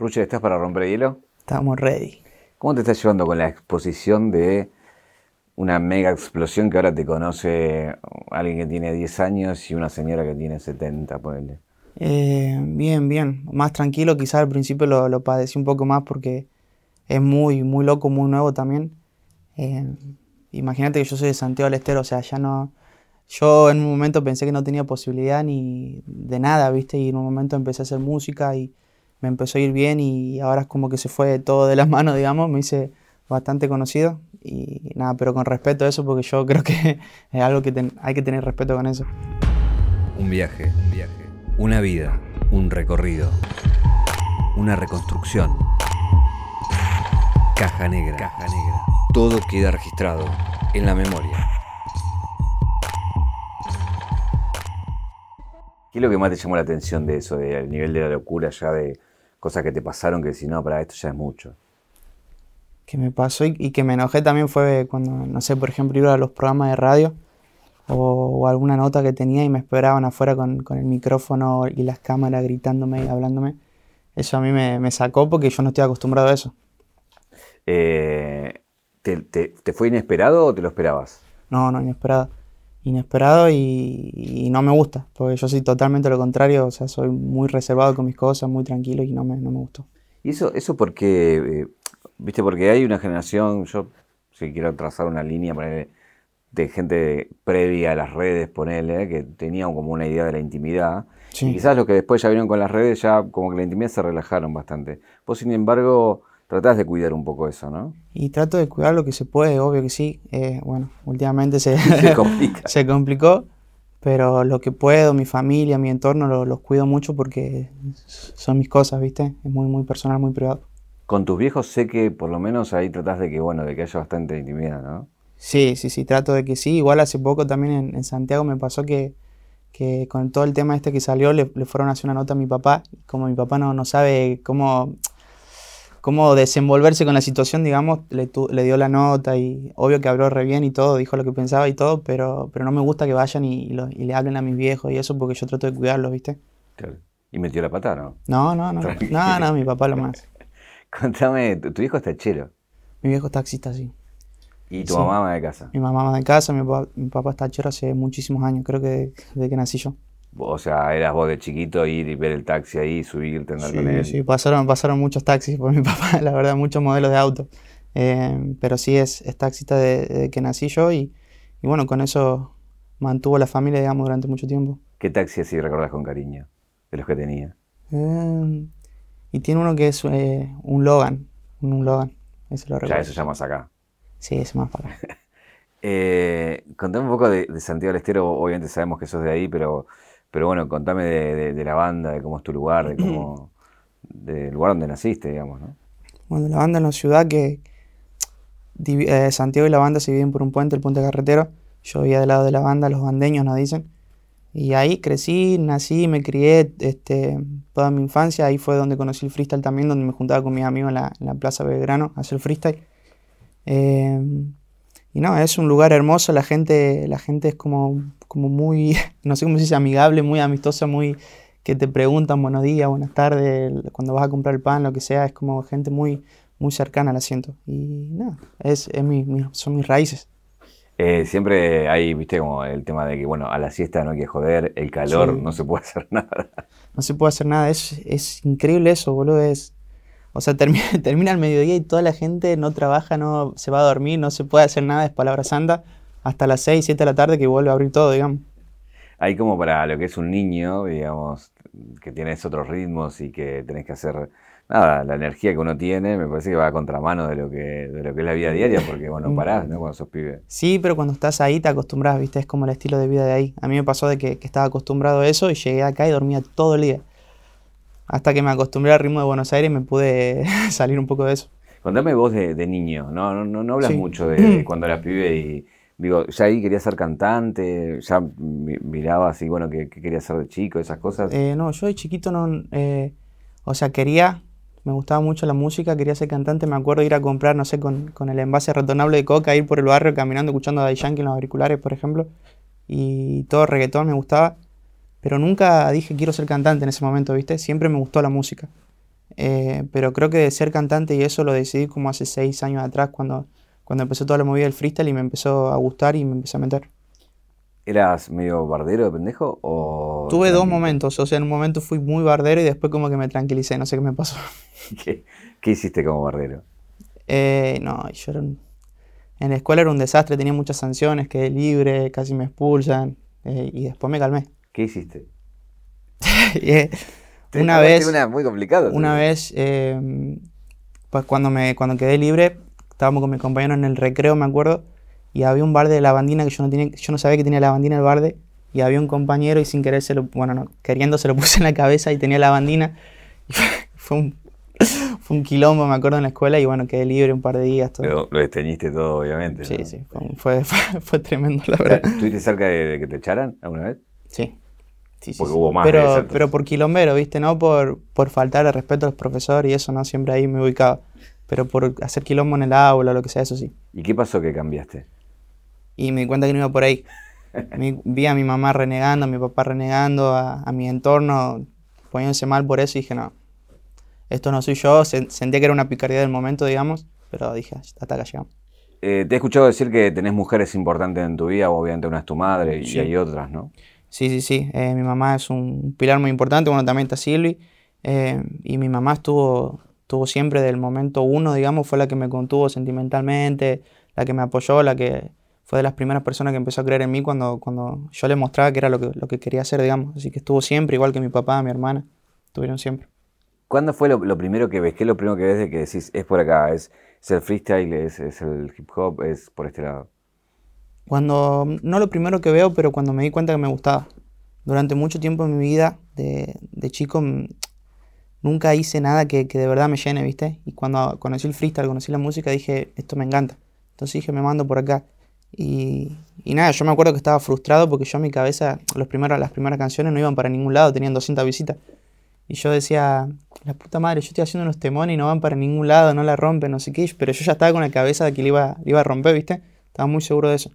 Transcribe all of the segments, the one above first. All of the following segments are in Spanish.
Ruche, ¿estás para romper hielo? Estamos ready. ¿Cómo te estás llevando con la exposición de una mega explosión que ahora te conoce alguien que tiene 10 años y una señora que tiene 70, ponele? Eh, bien, bien. Más tranquilo, quizás al principio lo, lo, padecí un poco más porque es muy, muy loco, muy nuevo también. Eh, imagínate que yo soy de Santiago del Estero, o sea, ya no... Yo en un momento pensé que no tenía posibilidad ni de nada, ¿viste? Y en un momento empecé a hacer música y me empezó a ir bien y ahora es como que se fue todo de las manos, digamos, me hice bastante conocido y nada, pero con respeto a eso porque yo creo que es algo que hay que tener respeto con eso. Un viaje, un viaje, una vida, un recorrido, una reconstrucción. Caja negra, caja negra. Todo queda registrado en la memoria. ¿Qué es lo que más te llamó la atención de eso, del nivel de la locura ya de cosas que te pasaron que si no, para esto ya es mucho? Que me pasó y, que me enojé también fue cuando, no sé, por ejemplo, iba a los programas de radio o, alguna nota que tenía y me esperaban afuera con, el micrófono y las cámaras gritándome y hablándome. Eso a mí me, sacó porque yo no estoy acostumbrado a eso. Eh, ¿te, fue inesperado o te lo esperabas? No, no, inesperado inesperado y, no me gusta, porque yo soy totalmente lo contrario, o sea, soy muy reservado con mis cosas, muy tranquilo y no me, no me gustó. ¿Y eso, eso porque, eh, viste, porque hay una generación, yo si quiero trazar una línea de gente previa a las redes, ponele, que tenían como una idea de la intimidad, y quizás los que después ya vieron con las redes ya como que la intimidad se relajaron bastante. Vos, sin embargo, tratás de cuidar un poco eso, ¿no? Y trato de cuidar lo que se puede, obvio que sí. Eh, bueno, últimamente se, se, complicó, pero lo que puedo, mi familia, mi entorno, los cuido mucho porque son mis cosas, ¿viste? Es muy, muy personal, muy privado. Con tus viejos sé que por lo menos ahí tratás de que, bueno, de que haya bastante intimidad, ¿no? Sí, sí, sí, trato de que sí. Igual hace poco también en, Santiago me pasó que, que, con todo el tema este que salió le, le, fueron a hacer una nota a mi papá. Como mi papá no, no sabe cómo cómo desenvolverse con la situación, digamos, le, le, dio la nota y obvio que habló re bien y todo, dijo lo que pensaba y todo, pero, pero no me gusta que vayan y, le hablen a mis viejos y eso porque yo trato de cuidarlos, ¿viste? Claro. ¿Y metió la pata, no? No, no, no. No, no, mi papá lo más. Contame, ¿tu, hijo está chero? Mi viejo es taxista, sí. ¿Y tu mamá mamá de casa? Mi mamá de casa, mi papá, mi papá está chero hace muchísimos años, creo que desde que nací yo. O sea, eras vos de chiquito ir y ver el taxi ahí, subirte, andar con él. Sí, pasaron, pasaron muchos taxis por mi papá, la verdad, muchos modelos de auto. Eh, pero sí es, es taxista desde que nací yo y, y, bueno, con eso mantuvo la familia, digamos, durante mucho tiempo. ¿Qué taxi así recordás con cariño de los que tenía? Eh, y tiene uno que es eh, un Logan, un, Logan, ese lo recuerdo. Ya, eso llamas acá. Sí, es más para acá. eh, contame un poco de, de Santiago del Estero, obviamente sabemos que sos de ahí, pero pero bueno, contame de, la banda, de cómo es tu lugar, de cómo, del lugar donde naciste, digamos, ¿no? Bueno, la banda es una ciudad que eh, Santiago y la banda se dividen por un puente, el puente carretero. Yo vivía del lado de la banda, los bandeños nos dicen. Y ahí crecí, nací, me crié este, toda mi infancia. Ahí fue donde conocí el freestyle también, donde me juntaba con mis amigos en la, en la Plaza Belgrano a hacer freestyle. Eh, y no, es un lugar hermoso, la gente, la gente es como, como muy, no sé cómo se dice, amigable, muy amistosa, muy que te preguntan buenos días, buenas tardes, cuando vas a comprar el pan, lo que sea, es como gente muy, muy cercana al asiento. Y nada, es, es mi, son mis raíces. Eh, siempre hay, viste, como el tema de que, bueno, a la siesta no hay que joder, el calor, no se puede hacer nada. No se puede hacer nada, es, es increíble eso, boludo, es o sea, termina, termina el mediodía y toda la gente no trabaja, no se va a dormir, no se puede hacer nada, es palabra santa, hasta las 6, 7 de la tarde que vuelve a abrir todo, digamos. Hay como para lo que es un niño, digamos, que tienes otros ritmos y que tenés que hacer nada, la energía que uno tiene, me parece que va a contramano de lo que, de lo que es la vida diaria, porque bueno, parás, ¿no? Cuando sos pibe. Sí, pero cuando estás ahí te acostumbras, viste, es como el estilo de vida de ahí. A mí me pasó de que, que estaba acostumbrado a eso y llegué acá y dormía todo el día hasta que me acostumbré al ritmo de Buenos Aires me pude salir un poco de eso. Contame vos de, niño, no, no, no hablas mucho de, cuando eras pibe y digo, ya ahí querías ser cantante, ya mirabas así, bueno, qué, querías ser de chico, esas cosas. Eh, no, yo de chiquito no, eh, o sea, quería, me gustaba mucho la música, quería ser cantante, me acuerdo ir a comprar, no sé, con, con el envase retornable de coca, ir por el barrio caminando, escuchando a Daddy Yankee en los auriculares, por ejemplo, y todo reggaetón me gustaba pero nunca dije quiero ser cantante en ese momento, ¿viste? Siempre me gustó la música. eh, pero creo que de ser cantante y eso lo decidí como hace seis años atrás, cuando, cuando empezó toda la movida del freestyle y me empezó a gustar y me empecé a meter. ¿Eras medio bardero de pendejo o...? Tuve dos momentos, o sea, en un momento fui muy bardero y después como que me tranquilicé, no sé qué me pasó. ¿Qué, qué hiciste como bardero? Eh, no, yo era un- en la escuela era un desastre, tenía muchas sanciones, quedé libre, casi me expulsan eh, y después me calmé. ¿Qué hiciste? Eh, una vez, Una muy complicada. una vez, eh, pues cuando me cuando quedé libre, estábamos con mis compañeros en el recreo, me acuerdo, y había un bar de lavandina que yo no tenía, yo no sabía que tenía lavandina el barde, y había un compañero y sin querer se lo, bueno, no, queriendo se lo puse en la cabeza y tenía lavandina. Y fue, un fue un quilombo, me acuerdo en la escuela y bueno, quedé libre un par de días. Todo. Pero lo desteñiste todo, obviamente. Sí, ¿no? sí, fue, fue, fue- fue tremendo, la verdad. ¿Estuviste cerca de, de que te echaran alguna vez? Sí. Sí, sí, Porque sí. hubo más de pero, entonces. pero por quilombero, ¿viste? No por, por faltar al respeto a los profesores y eso, no, siempre ahí me ubicaba. Pero por hacer quilombo en el aula o lo que sea, eso sí. ¿Y qué pasó que cambiaste? Y me di cuenta que no iba por ahí. Vi a mi mamá renegando, a mi papá renegando, a, a mi entorno poniéndose mal por eso y dije, no, esto no soy yo. Se- sentía que era una picardía del momento, digamos, pero dije, hasta acá llegamos. Eh, te he escuchado decir que tenés mujeres importantes en tu vida, obviamente una es tu madre y Sí. hay otras, ¿no? Sí, sí, sí. eh, mi mamá es un pilar muy importante. Bueno, también está Silvi. eh, y mi mamá estuvo, estuvo siempre del momento uno, digamos, fue la que me contuvo sentimentalmente, la que me apoyó, la que fue de las primeras personas que empezó a creer en mí cuando, cuando yo le mostraba que era lo que, lo que quería hacer, digamos. Así que estuvo siempre, igual que mi papá, mi hermana. Estuvieron siempre. ¿Cuándo fue lo, primero que ves? ¿Qué es lo primero que ves de que decís, es por acá, es, es el freestyle, es, es el hip hop, es por este lado? Cuando, no lo primero que veo, pero cuando me di cuenta que me gustaba. Durante mucho tiempo en mi vida de, chico mm, nunca hice nada que, de verdad me llene, ¿viste? Y cuando conocí el freestyle, conocí la música, dije, esto me encanta. Entonces dije, me mando por acá. Y, nada, yo me acuerdo que estaba frustrado porque yo en mi cabeza, los primeros, las primeras canciones no iban para ningún lado, tenían 200 visitas. Y yo decía, la puta madre, yo estoy haciendo unos temones y no van para ningún lado, no la rompen, no sé qué. Pero yo ya estaba con la cabeza de que iba, le iba a romper, ¿viste? Estaba muy seguro de eso.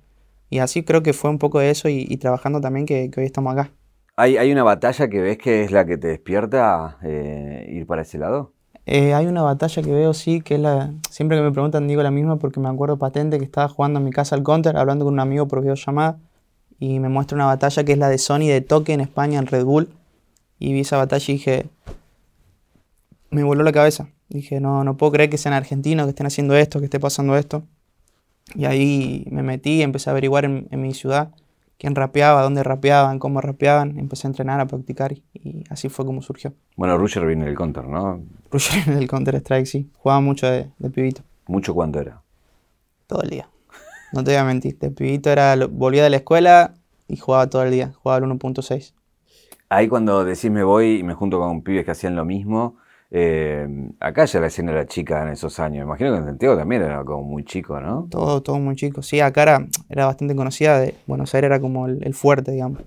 Y así creo que fue un poco de eso y, y trabajando también que, que hoy estamos acá. ¿Hay, hay una batalla que ves que es la que te despierta eh, ir para ese lado? Eh, hay una batalla que veo, sí, que es la... Siempre que me preguntan digo la misma porque me acuerdo patente que estaba jugando en mi casa al Counter, hablando con un amigo por videollamada, y me muestra una batalla que es la de Sony de toque en España, en Red Bull, y vi esa batalla y dije... Me voló la cabeza. Dije, no, no puedo creer que sean argentinos, que estén haciendo esto, que esté pasando esto. Y ahí me metí, empecé a averiguar en, en mi ciudad quién rapeaba, dónde rapeaban, cómo rapeaban, empecé a entrenar, a practicar y, y así fue como surgió. Bueno, Rusher viene del counter, ¿no? Rusher en el Counter Strike, sí. Jugaba mucho de, de pibito. ¿Mucho cuánto era? Todo el día. No te voy a mentir. De pibito era, volvía de la escuela y jugaba todo el día. Jugaba al 1.6. Ahí cuando decís me voy y me junto con pibes que hacían lo mismo, eh, acá ya la escena era chica en esos años. Imagino que en Santiago también era como muy chico, ¿no? Todo, todo muy chico. Sí, acá era, era bastante conocida. De Buenos Aires era como el, el fuerte, digamos.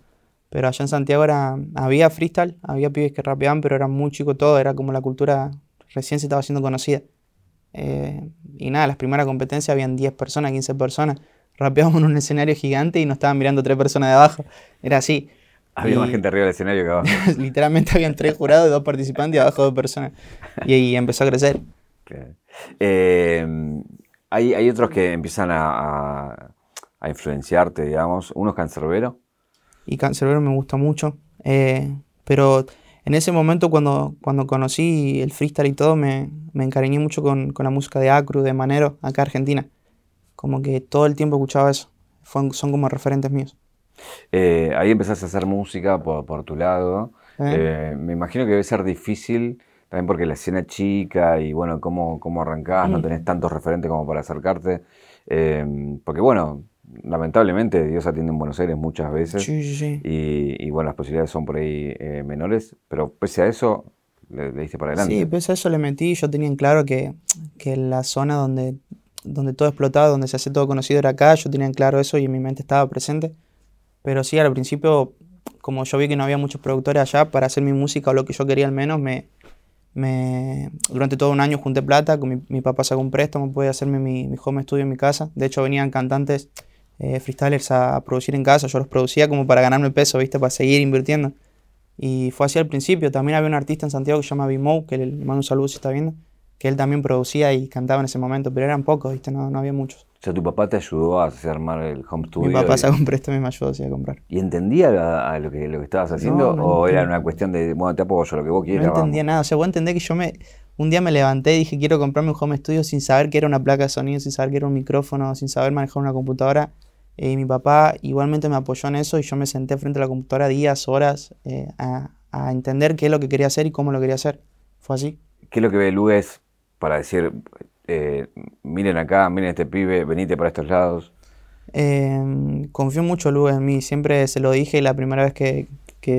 Pero allá en Santiago era, había freestyle, había pibes que rapeaban, pero era muy chico todo. Era como la cultura recién se estaba haciendo conocida. Eh, y nada, las primeras competencias habían 10 personas, 15 personas. Rapeábamos en un escenario gigante y nos estaban mirando tres personas de abajo. Era así. Había más Y- gente arriba del escenario que abajo. Literalmente habían tres jurados, dos participantes y abajo dos personas. Y ahí empezó a crecer. Claro. Eh, hay, hay otros que empiezan a, a- a influenciarte, digamos. Uno es cancerbero. Y Cancerbero me gusta mucho. eh, pero en ese momento cuando, cuando conocí el freestyle y todo, me, me encariñé mucho con, con la música de Acru, de Manero, acá en Argentina. Como que todo el tiempo escuchaba eso. Fue- son como referentes míos. Eh, ahí empezaste a hacer música por, por tu lado. ¿eh? Eh, me imagino que debe ser difícil también porque la escena es chica y bueno, cómo, cómo arrancás, no tenés tantos referentes como para acercarte. Porque bueno, lamentablemente Dios atiende en Buenos Aires muchas veces Sí, sí, sí. y, y, bueno, las posibilidades son por ahí menores, pero pese a eso le, le diste para adelante. Sí, pese a eso le metí. Yo tenía en claro que, que la zona donde, donde todo explotaba, donde se hace todo conocido era acá. Yo tenía en claro eso y en mi mente estaba presente. Pero sí, al principio, como yo vi que no había muchos productores allá para hacer mi música o lo que yo quería al menos, me, me durante todo un año junté plata. Con mi, mi papá sacó un préstamo, pude hacerme mi, mi home studio en mi casa. De hecho, venían cantantes eh, freestylers a, producir en casa. Yo los producía como para ganarme peso, ¿viste? Para seguir invirtiendo. Y fue así al principio. También había un artista en Santiago que se llama Bimou, que le mando un saludo si está viendo, que él también producía y cantaba en ese momento, pero eran pocos, ¿viste? No, no había muchos. O sea, tu papá te ayudó a hacer armar el home studio. Mi papá sacó un préstamo y me ayudó así a comprar. ¿Y entendía a, a lo, que, lo que estabas haciendo? No, no ¿O era una cuestión de, bueno, te apoyo, lo que vos quieras? No vamos? entendía nada. O sea, vos entendés que yo me. Un día me levanté y dije, quiero comprarme un home studio sin saber que era una placa de sonido, sin saber que era un micrófono, sin saber manejar una computadora. Eh, y mi papá igualmente me apoyó en eso y yo me senté frente a la computadora días, horas, eh, a, a entender qué es lo que quería hacer y cómo lo quería hacer. Fue así. ¿Qué es lo que ve Lugues para decir, eh, miren acá, miren este pibe, venite para estos lados? Eh, confío mucho Lu en mí, siempre se lo dije la primera vez que,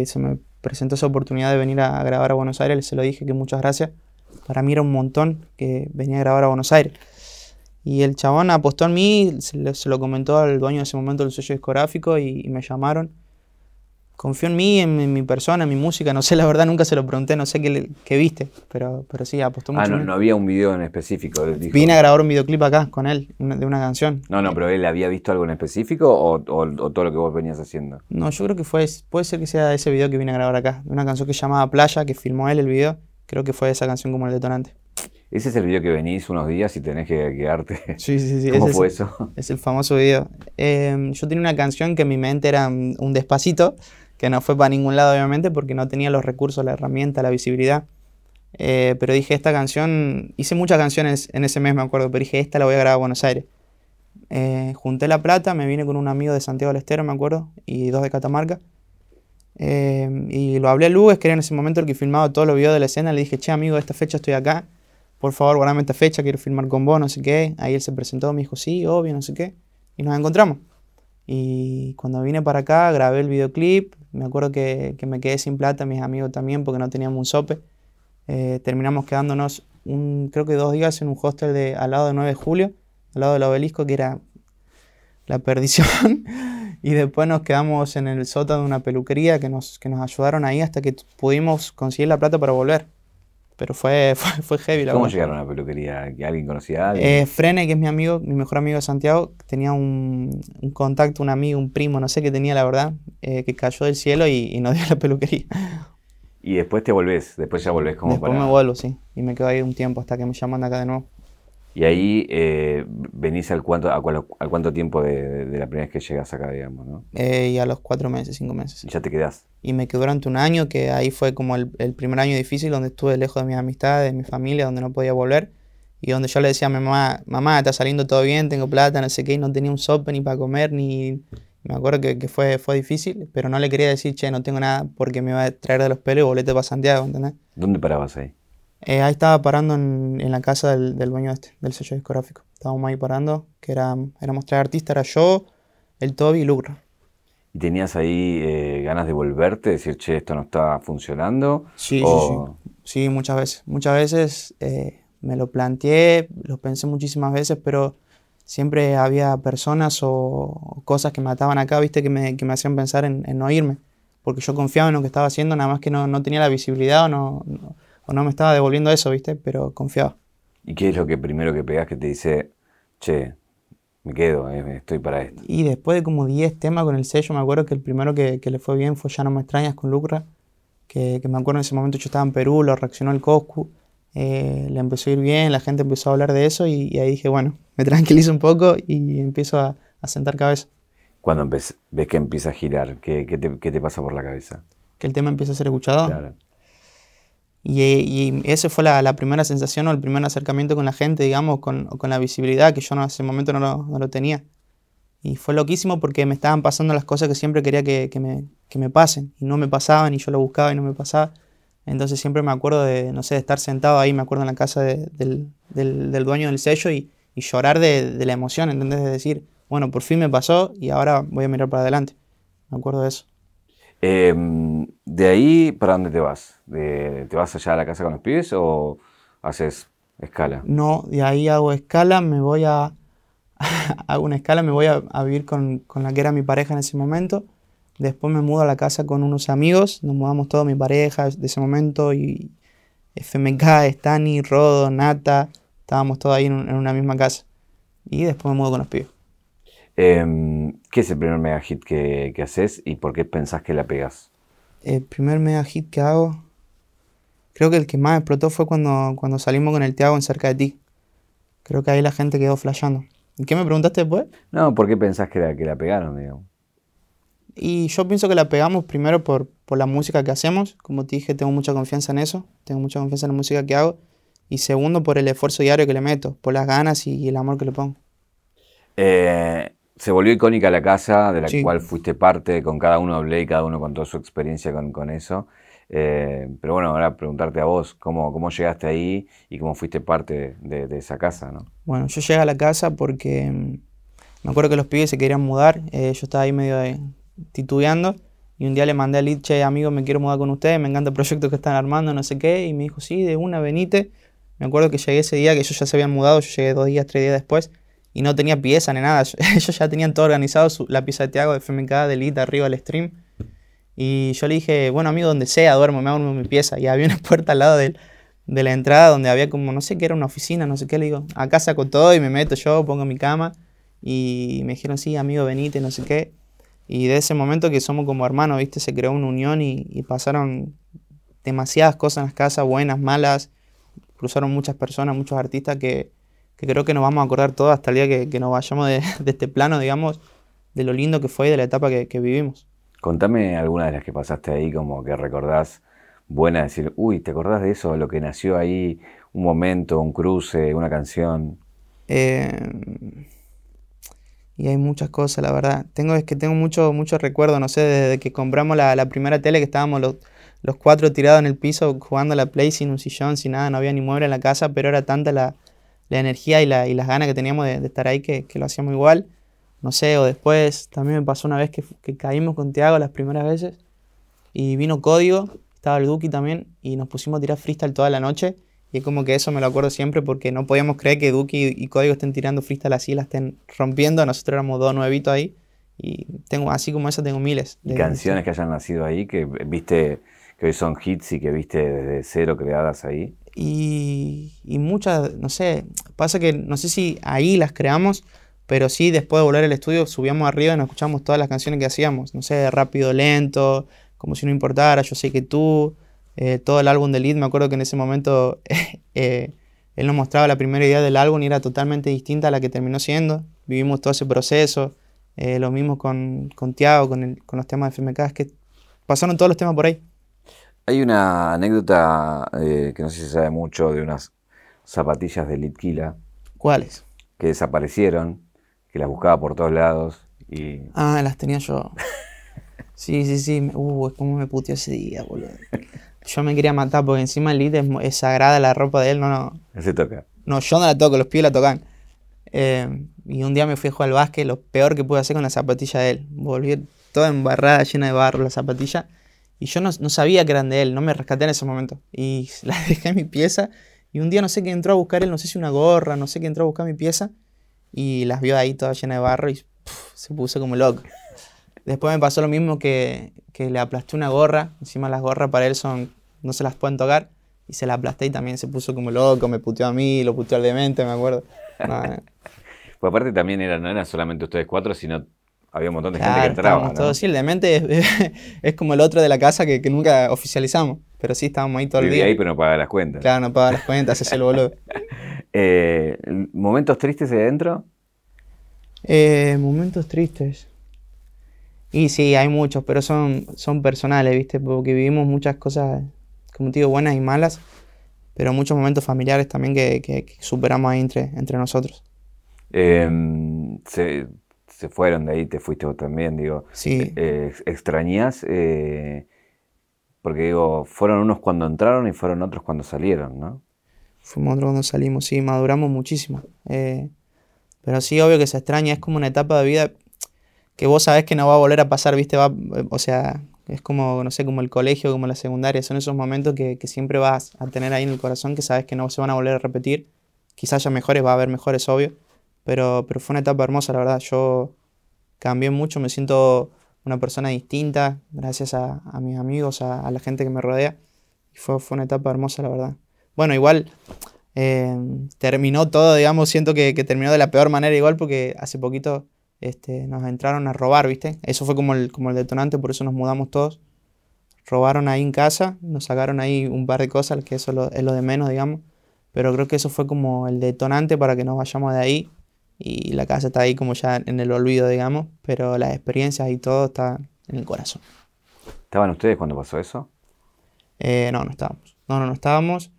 se me presentó esa oportunidad de venir a, grabar a Buenos Aires, se lo dije que muchas gracias. Para mí era un montón que venía a grabar a Buenos Aires. Y el chabón apostó en mí, se lo, comentó al dueño de ese momento del sello discográfico y me llamaron. Confió en mí, en, mi- en mi persona, en mi música, no sé, la verdad nunca se lo pregunté, no sé qué, viste, pero, pero sí, apostó mucho Ah, no, no había un video en específico. dijo- Vine a grabar un videoclip acá con él, una- de una canción. No, no, pero él había visto algo en específico o, o- o todo lo que vos venías haciendo. No, yo creo que fue, puede ser que sea ese video que vine a grabar acá, de una canción que se llamaba Playa, que filmó él el video. Creo que fue esa canción como el detonante. Ese es el video que venís unos días y tenés que quedarte. Sí, sí, sí. ¿Cómo fue es, eso? Es el famoso video. Eh, yo tenía una canción que en mi mente era un despacito, que no fue para ningún lado obviamente porque no tenía los recursos, la herramienta, la visibilidad. Eh, pero dije, esta canción, hice muchas canciones en ese mes, me acuerdo, pero dije, esta la voy a grabar a Buenos Aires. Eh, junté la plata, me vine con un amigo de Santiago del Estero, me acuerdo, y dos de Catamarca. Eh, y lo hablé a Lugues, que era en ese momento el que filmaba todos los videos de la escena. Le dije, che, amigo, esta fecha estoy acá. Por favor, guardame esta fecha, quiero filmar con vos, no sé qué. Ahí él se presentó, me dijo, sí, obvio, no sé qué. Y nos encontramos. Y cuando vine para acá, grabé el videoclip. Me acuerdo que, que me quedé sin plata, mis amigos también, porque no teníamos un sope. Eh, terminamos quedándonos, un, creo que dos días en un hostel de, al lado de 9 de julio, al lado del obelisco, que era la perdición. y después nos quedamos en el sótano de una peluquería que nos, que nos ayudaron ahí hasta que pudimos conseguir la plata para volver. Pero fue, fue, fue heavy la ¿Cómo llegaron a la peluquería? ¿Que ¿Alguien conocía a alguien? Eh, Frene, que es mi amigo, mi mejor amigo de Santiago, tenía un, un contacto, un amigo, un primo, no sé qué tenía la verdad, eh, que cayó del cielo y, y nos dio la peluquería. y después te volvés, después ya volvés como Después para... me vuelvo, sí, y me quedo ahí un tiempo hasta que me llaman de acá de nuevo. Y ahí eh, venís al cuánto, a al cuánto tiempo de, de la primera vez que llegas acá, digamos, ¿no? Eh, y a los cuatro meses, cinco meses. Y ya te quedás. Y me quedé durante un año, que ahí fue como el, el primer año difícil, donde estuve lejos de mis amistades, de mi familia, donde no podía volver. Y donde yo le decía a mi mamá, mamá, está saliendo todo bien, tengo plata, no sé qué, y no tenía un sope ni para comer, ni... Me acuerdo que, que fue, fue difícil, pero no le quería decir, che, no tengo nada porque me va a traer de los pelos y volete para Santiago, ¿entendés? ¿Dónde parabas ahí? Eh, ahí estaba parando en, en la casa del, del dueño este, del sello discográfico. Estábamos ahí parando, que era, éramos tres artistas, era yo, el Toby y Lucra. ¿Y tenías ahí eh, ganas de volverte, decir, che, esto no está funcionando? Sí, O- sí, sí. Sí, muchas veces. Muchas veces eh, me lo planteé, lo pensé muchísimas veces, pero siempre había personas o cosas que me ataban acá, viste, que me, que me hacían pensar en, en no irme. Porque yo confiaba en lo que estaba haciendo, nada más que no, no tenía la visibilidad o no, no- o no me estaba devolviendo eso, viste, pero confiaba. ¿Y qué es lo que primero que pegas que te dice, che, me quedo, eh, estoy para esto? Y después de como 10 temas con el sello, me acuerdo que el primero que, que le fue bien fue Ya no me extrañas con Lucra, que, que me acuerdo en ese momento yo estaba en Perú, lo reaccionó el Coscu, eh, le empezó a ir bien, la gente empezó a hablar de eso y, y ahí dije, bueno, me tranquilizo un poco y empiezo a, a sentar cabeza, Cuando ves que empieza a girar, ¿qué, qué te, qué te pasa por la cabeza? que el tema empieza a ser escuchado. Claro. Y, y esa fue la, primera sensación o el primer acercamiento con la gente, digamos, con, con la visibilidad que yo en ese momento no lo, no lo tenía. Y fue loquísimo porque me estaban pasando las cosas que siempre quería que, que me, que me pasen. Y no me pasaban y yo lo buscaba y no me pasaba. Entonces siempre me acuerdo de, no sé, de estar sentado ahí, me acuerdo en la casa de- del, del- dueño del sello y, y llorar de, de la emoción, ¿entendés? De decir, bueno, por fin me pasó y ahora voy a mirar para adelante. Me acuerdo de eso. Eh, ¿De ahí para dónde te vas? ¿De- ¿Te vas allá a la casa con los pibes o haces escala? No, de ahí hago escala, me voy a. hago una escala, me voy a, a vivir con, con la que era mi pareja en ese momento. Después me mudo a la casa con unos amigos, nos mudamos todos, mi pareja de ese momento, y FMK, Stani, Rodo, Nata, estábamos todos ahí en, en una misma casa. Y después me mudo con los pibes. Eh, ¿Qué es el primer mega hit que, que haces y por qué pensás que la pegas? El primer mega hit que hago. Creo que el que más explotó fue cuando, cuando salimos con el Tiago en cerca de ti. Creo que ahí la gente quedó flasheando. ¿Y qué me preguntaste después? No, ¿por qué pensás que la, que la pegaron, digamos? Y yo pienso que la pegamos primero por, por la música que hacemos. Como te dije, tengo mucha confianza en eso. Tengo mucha confianza en la música que hago. Y segundo, por el esfuerzo diario que le meto, por las ganas y el amor que le pongo. Eh, se volvió icónica la casa, de la Sí. cual fuiste parte, con cada uno hablé y cada uno contó su experiencia con, con eso. Eh, pero bueno, ahora preguntarte a vos, ¿cómo, cómo llegaste ahí y cómo fuiste parte de, de esa casa, ¿no? Bueno, yo llegué a la casa porque mm, me acuerdo que los pibes se querían mudar. eh, yo estaba ahí medio de- titubeando. Y un día le mandé al lead, che, amigo, me quiero mudar con ustedes, me encanta el proyecto que están armando, no sé qué. Y me dijo, sí, de una, venite. Me acuerdo que llegué ese día, que ellos ya se habían mudado, yo llegué dos días, tres días después. Y no tenía pieza ni nada. Ellos ya tenían todo organizado, su- la pieza de Tiago, de FMK, de lead, arriba del stream. Y yo le dije, bueno, amigo, donde sea, duermo, me hago mi pieza. Y había una puerta al lado del- de la entrada donde había como, no sé qué era una oficina, no sé qué. Le digo, acá saco todo y me meto yo, pongo mi cama. Y me dijeron, sí, amigo, venite, no sé qué. Y de ese momento que somos como hermanos, ¿viste? Se creó una unión y pasaron demasiadas cosas en las casas, buenas, malas. Cruzaron muchas personas, muchos artistas que, que creo que nos vamos a acordar todos hasta el día que, que nos vayamos de, de este plano, digamos, de lo lindo que fue y de la etapa que, que vivimos. Contame alguna de las que pasaste ahí, como que recordás buena, decir, uy, ¿te acordás de eso? Lo que nació ahí, un momento, un cruce, una canción. Eh, y hay muchas cosas, la verdad. Tengo, es que tengo mucho, mucho recuerdo, no sé, desde que compramos la, la primera tele que estábamos los, los cuatro tirados en el piso jugando a la Play sin un sillón, sin nada, no había ni mueble en la casa, pero era tanta la, la energía y, la, y las ganas que teníamos de, de estar ahí que, que lo hacíamos igual. No sé, o después también me pasó una vez que, que caímos con Tiago las primeras veces y vino Código, estaba el Duki también y nos pusimos a tirar freestyle toda la noche. Y es como que eso me lo acuerdo siempre porque no podíamos creer que Duki y Código estén tirando freestyle así, la estén rompiendo. Nosotros éramos dos nuevitos ahí. Y tengo, así como esa, tengo miles. Y de- canciones que hayan nacido ahí, que viste que hoy son hits y que viste desde cero creadas ahí. Y, muchas, no sé, pasa que no sé si ahí las creamos, pero sí después de volver al estudio subíamos arriba y nos escuchamos todas las canciones que hacíamos. No sé, rápido, lento, como si no importara, yo sé que tú, eh, todo el álbum de Lead, me acuerdo que en ese momento eh, él nos mostraba la primera idea del álbum y era totalmente distinta a la que terminó siendo. Vivimos todo ese proceso, eh, lo mismo con, con Tiago, con, con los temas de FMK, es que pasaron todos los temas por ahí. Hay una anécdota eh, que no sé si se sabe mucho de unas zapatillas de Litquila ¿Cuáles? que desaparecieron, que las buscaba por todos lados y Ah, las tenía yo. Sí, sí, sí. Uh, cómo me puteó ese día, boludo. Yo me quería matar porque encima el lead es, sagrada la ropa de él. No, no. no se toca. No, yo no la toco, los pies la tocan. Eh, y un día me fui a jugar al básquet, lo peor que pude hacer con la zapatilla de él. Volví toda embarrada, llena de barro la zapatilla. Y yo no, no sabía que eran de él, no me rescaté en ese momento. Y la dejé en mi pieza. Y un día no sé qué entró a buscar él, no sé si una gorra, no sé qué entró a buscar mi pieza. Y las vio ahí todas llenas de barro y puf, se puso como loco. Después me pasó lo mismo que, que le aplasté una gorra. Encima las gorras para él son, no se las pueden tocar. Y se la aplasté y también se puso como loco, me puteó a mí, lo puteó al demente, me acuerdo. No, no. Pues aparte también era, no eran solamente ustedes cuatro, sino había un montón de gente que entraba. ¿no? todos. Sí, el demente es, es como el otro de la casa que, que nunca oficializamos. Pero sí, estábamos ahí todo el día. ahí pero no pagaba las cuentas. Claro, no paga las cuentas, ese es el boludo. Eh, ¿Momentos tristes de adentro? Eh, momentos tristes. Y sí, hay muchos, pero son, son personales, ¿viste? Porque vivimos muchas cosas, como te digo, buenas y malas, pero muchos momentos familiares también que, que- que superamos ahí entre, entre nosotros. Eh, se, se fueron de ahí, te fuiste vos también, digo. Sí, Eh, ¿Extrañás? eh, porque digo, fueron unos cuando entraron y fueron otros cuando salieron, ¿no? fuimos otros cuando salimos, sí, maduramos muchísimo. Eh, pero sí, obvio que se extraña, es como una etapa de vida que vos sabés que no va a volver a pasar, ¿viste? Va, eh, o sea, es como, no sé, como el colegio, como la secundaria, son esos momentos que, que siempre vas a tener ahí en el corazón, que sabes que no se van a volver a repetir. Quizás haya mejores, va a haber mejores, obvio, pero, pero fue una etapa hermosa, la verdad. Yo cambié mucho, me siento una persona distinta, gracias a, mis amigos, a, la gente que me rodea. Y fue, fue una etapa hermosa, la verdad. Bueno, igual eh, terminó todo, digamos, siento que, terminó de la peor manera igual porque hace poquito este, nos entraron a robar, ¿viste? Eso fue como el, como el detonante, por eso nos mudamos todos. robaron ahí en casa, nos sacaron ahí un par de cosas, que eso es lo de menos, digamos. Pero creo que eso fue como el detonante para que nos vayamos de ahí. Y la casa está ahí como ya en el olvido, digamos. Pero las experiencias y todo está en el corazón. ¿Estaban ustedes cuando pasó eso? Eh, no, no estábamos. No, no, no estábamos.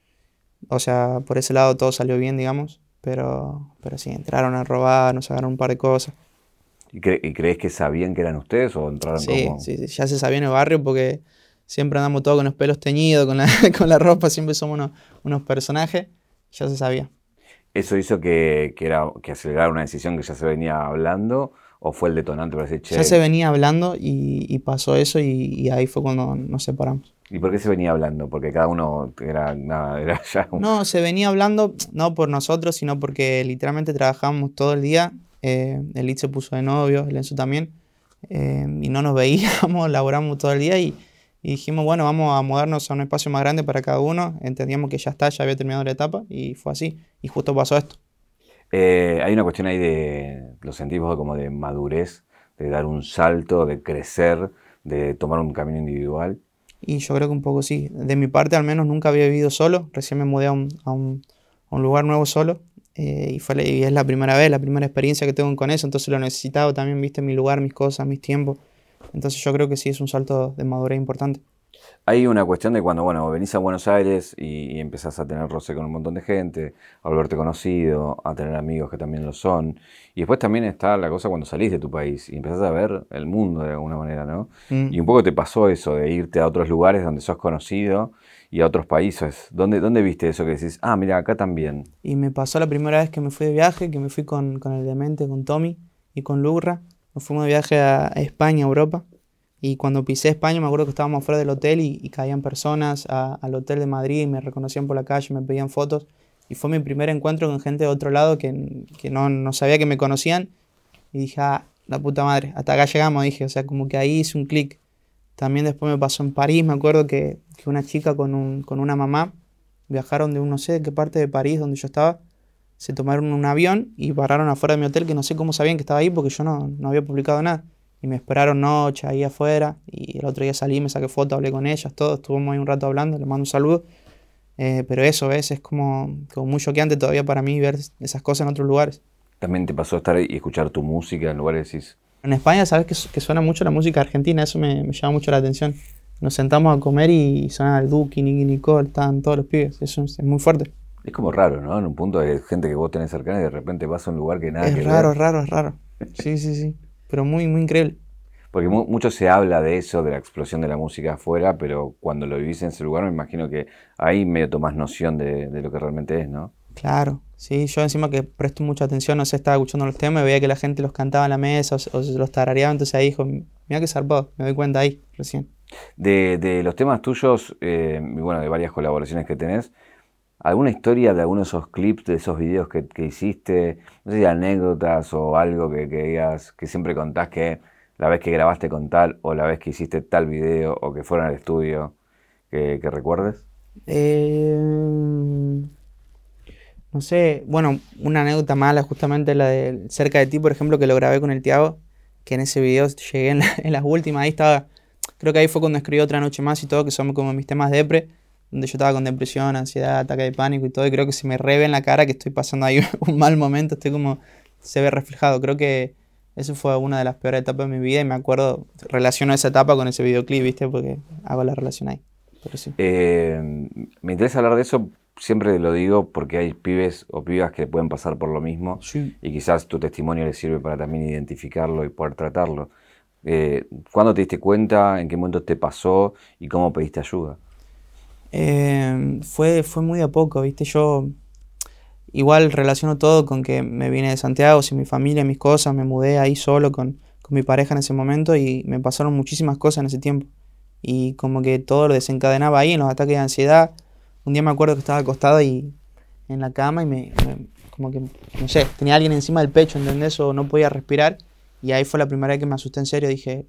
O sea, por ese lado todo salió bien, digamos. Pero, pero sí, entraron a robar, nos sacaron un par de cosas. ¿Y, crees que sabían que eran ustedes o entraron sí, como...? Sí, sí, ya se sabía en el barrio porque siempre andamos todos con los pelos teñidos, con la, con la ropa, siempre somos unos, unos personajes, ya se sabía. ¿Eso hizo que, que, era, que acelerara una decisión que ya se venía hablando o fue el detonante para decir, che? Ya se venía hablando y, pasó eso y, ahí fue cuando nos separamos. ¿Y por qué se venía hablando? Porque cada uno era, nada, era ya... No, se venía hablando no por nosotros, sino porque literalmente trabajamos todo el día. Eh, el se puso de novio, el Enzo también. Eh, y no nos veíamos, laboramos todo el día y, y dijimos, bueno, vamos a mudarnos a un espacio más grande para cada uno. Entendíamos que ya está, ya había terminado la etapa y fue así. Y justo pasó esto. Eh, hay una cuestión ahí de, los sentimos como de madurez, de dar un salto, de crecer, de tomar un camino individual. Y yo creo que un poco sí. De mi parte al menos nunca había vivido solo. Recién me mudé a un, a un, lugar nuevo solo. Eh, y, fue, y es la primera vez, la primera experiencia que tengo con eso. Entonces lo necesitaba también, viste, mi lugar, mis cosas, mis tiempos. Entonces yo creo que sí es un salto de madurez importante. Hay una cuestión de cuando, bueno, venís a Buenos Aires y, empezás a tener roce con un montón de gente, a volverte conocido, a tener amigos que también lo son. Y después también está la cosa cuando salís de tu país y empezás a ver el mundo de alguna manera, ¿no? Mm. Y un poco te pasó eso, de irte a otros lugares donde sos conocido y a otros países. ¿Dónde, dónde viste eso que decís, ah, mira, acá también? Y me pasó la primera vez que me fui de viaje, que me fui con, con el demente, con Tommy y con Lurra. Nos fuimos de viaje a España, Europa. Y cuando pisé España me acuerdo que estábamos fuera del hotel y, caían personas al hotel de Madrid y me reconocían por la calle, me pedían fotos. Y fue mi primer encuentro con gente de otro lado que, que no, no, sabía que me conocían. Y dije, ah, la puta madre, hasta acá llegamos, dije. O sea, como que ahí hice un clic. También después me pasó en París, me acuerdo que, que una chica con, un, con una mamá viajaron de un, no sé de qué parte de París donde yo estaba. Se tomaron un avión y pararon afuera de mi hotel, que no sé cómo sabían que estaba ahí porque yo no, no había publicado nada. Y me esperaron noche ahí afuera. Y el otro día salí, me saqué fotos, hablé con ellas, todo. Estuvimos ahí un rato hablando, les mando un saludo. Eh, pero eso, ¿ves? Es como, como muy choqueante todavía para mí ver esas cosas en otros lugares. ¿También te pasó estar y escuchar tu música en lugares decís? En España, sabes que, que, suena mucho la música argentina, eso me, me, llama mucho la atención. Nos sentamos a comer y suena el Duki, Nicky Nicole, están todos los pibes, eso es, muy fuerte. Es como raro, ¿no? En un punto hay gente que vos tenés cercana y de repente vas a un lugar que nada es que raro, Es raro, es raro. Sí, sí, sí pero muy, muy increíble. Porque mucho se habla de eso, de la explosión de la música afuera, pero cuando lo vivís en ese lugar me imagino que ahí medio tomás noción de, lo que realmente es, ¿no? Claro, sí, yo encima que presto mucha atención, no sé, estaba escuchando los temas y veía que la gente los cantaba en la mesa o, los tarareaba, entonces ahí dijo, mira que zarpado, me doy cuenta ahí recién. De, de los temas tuyos, eh, y bueno, de varias colaboraciones que tenés, ¿alguna historia de alguno de esos clips, de esos videos que, hiciste? No sé si anécdotas o algo que, que digas, que siempre contás que la vez que grabaste con tal o la vez que hiciste tal video o que fueron al estudio que, recuerdes? Eh, no sé, bueno, una anécdota mala justamente la de Cerca de ti, por ejemplo, que lo grabé con el Tiago, que en ese video llegué en, las últimas, ahí estaba, creo que ahí fue cuando escribí Otra Noche Más y todo, que son como mis temas de depre, donde yo estaba con depresión, ansiedad, ataque de pánico y todo, y creo que se me reve en la cara que estoy pasando ahí un mal momento, estoy como, se ve reflejado, creo que eso fue una de las peores etapas de mi vida y me acuerdo, relaciono esa etapa con ese videoclip, ¿viste? Porque hago la relación ahí. Eh, me interesa hablar de eso, siempre lo digo porque hay pibes o pibas que pueden pasar por lo mismo y quizás tu testimonio les sirve para también identificarlo y poder tratarlo. Eh, ¿Cuándo te diste cuenta? ¿En qué momento te pasó? ¿Y cómo pediste ayuda? Eh, fue, fue muy a poco, ¿viste? Yo Igual relaciono todo con que me vine de Santiago, sin mi familia, mis cosas, me mudé ahí solo con, mi pareja en ese momento y me pasaron muchísimas cosas en ese tiempo. Y como que todo lo desencadenaba ahí en los ataques de ansiedad. Un día me acuerdo que estaba acostado y en la cama y me, como que, no sé, tenía alguien encima del pecho, ¿entendés? O no podía respirar. Y ahí fue la primera vez que me asusté en serio. Dije,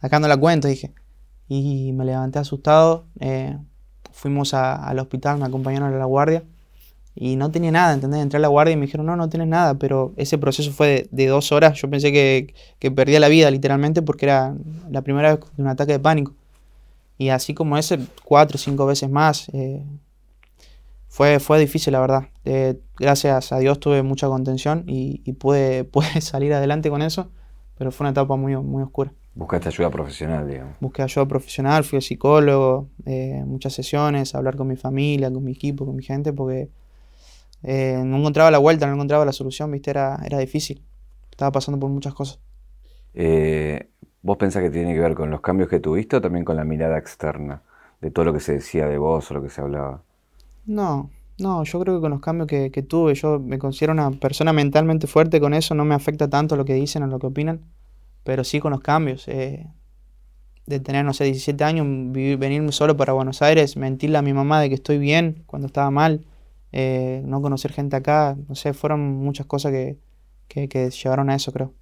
acá no la cuento, dije. Y me levanté asustado. Eh, fuimos al hospital, me acompañaron a la guardia. Y no tenía nada, ¿entendés? Entré a la guardia y me dijeron, no, no tienes nada, pero ese proceso fue de, dos horas. Yo pensé que, que, perdía la vida literalmente porque era la primera vez de un ataque de pánico. Y así como ese, cuatro o cinco veces más. Eh, fue, fue difícil, la verdad. Eh, gracias a Dios tuve mucha contención y, y pude, pude, salir adelante con eso, pero fue una etapa muy, muy oscura. Buscaste ayuda profesional, digamos. Busqué ayuda profesional, fui al psicólogo, eh, muchas sesiones, hablar con mi familia, con mi equipo, con mi gente, porque eh, no encontraba la vuelta, no encontraba la solución, ¿viste? Era, era difícil. Estaba pasando por muchas cosas. ¿Vos pensás que tiene que ver con los cambios que tuviste o también con la mirada externa de todo lo que se decía de vos o lo que se hablaba? No, no, yo creo que con los cambios que, que, tuve, yo me considero una persona mentalmente fuerte con eso, no me afecta tanto lo que dicen o lo que opinan, pero sí con los cambios. Eh, de tener, no sé, 17 años, vivir, venirme solo para Buenos Aires, mentirle a mi mamá de que estoy bien cuando estaba mal, eh, no conocer gente acá, no sé, fueron muchas cosas que, que, que, llevaron a eso, creo.